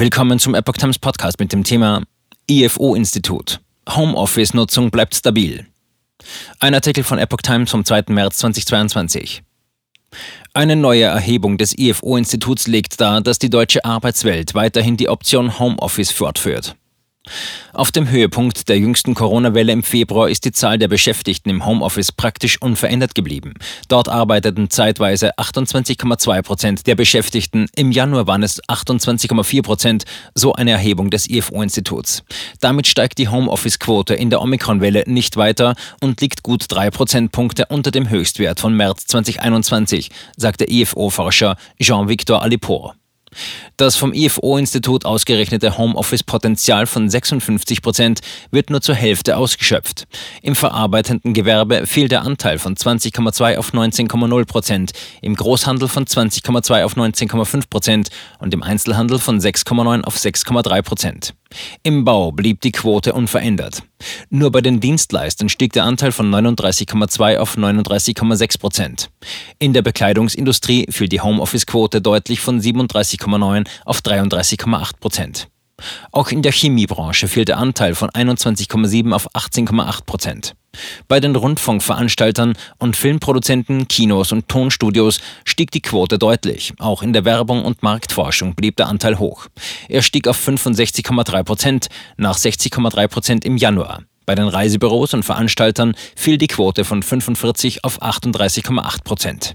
Willkommen zum Epoch Times Podcast mit dem Thema IFO-Institut. Homeoffice-Nutzung bleibt stabil. Ein Artikel von Epoch Times vom 2. März 2022. Eine neue Erhebung des IFO-Instituts legt dar, dass die deutsche Arbeitswelt weiterhin die Option Homeoffice fortführt. Auf dem Höhepunkt der jüngsten Corona-Welle im Februar ist die Zahl der Beschäftigten im Homeoffice praktisch unverändert geblieben. Dort arbeiteten zeitweise 28,2 Prozent der Beschäftigten. Im Januar waren es 28,4 Prozent, so eine Erhebung des IFO-Instituts. Damit steigt die Homeoffice-Quote in der Omikron-Welle nicht weiter und liegt gut drei Prozentpunkte unter dem Höchstwert von März 2021, sagt der IFO-Forscher Jean-Victor Alipour. Das vom IFO-Institut ausgerechnete Homeoffice-Potenzial von 56 Prozent wird nur zur Hälfte ausgeschöpft. Im verarbeitenden Gewerbe fiel der Anteil von 20,2 auf 19,0 Prozent, im Großhandel von 20,2 auf 19,5 Prozent und im Einzelhandel von 6,9 auf 6,3 Prozent. Im Bau blieb die Quote unverändert. Nur bei den Dienstleistern stieg der Anteil von 39,2 auf 39,6 Prozent. In der Bekleidungsindustrie fiel die Homeoffice-Quote deutlich von 37,9 auf 33,8 Prozent. Auch in der Chemiebranche fiel der Anteil von 21,7 auf 18,8 Prozent. Bei den Rundfunkveranstaltern und Filmproduzenten, Kinos und Tonstudios stieg die Quote deutlich. Auch in der Werbung und Marktforschung blieb der Anteil hoch. Er stieg auf 65,3 Prozent nach 60,3 Prozent im Januar. Bei den Reisebüros und Veranstaltern fiel die Quote von 45 auf 38,8 Prozent.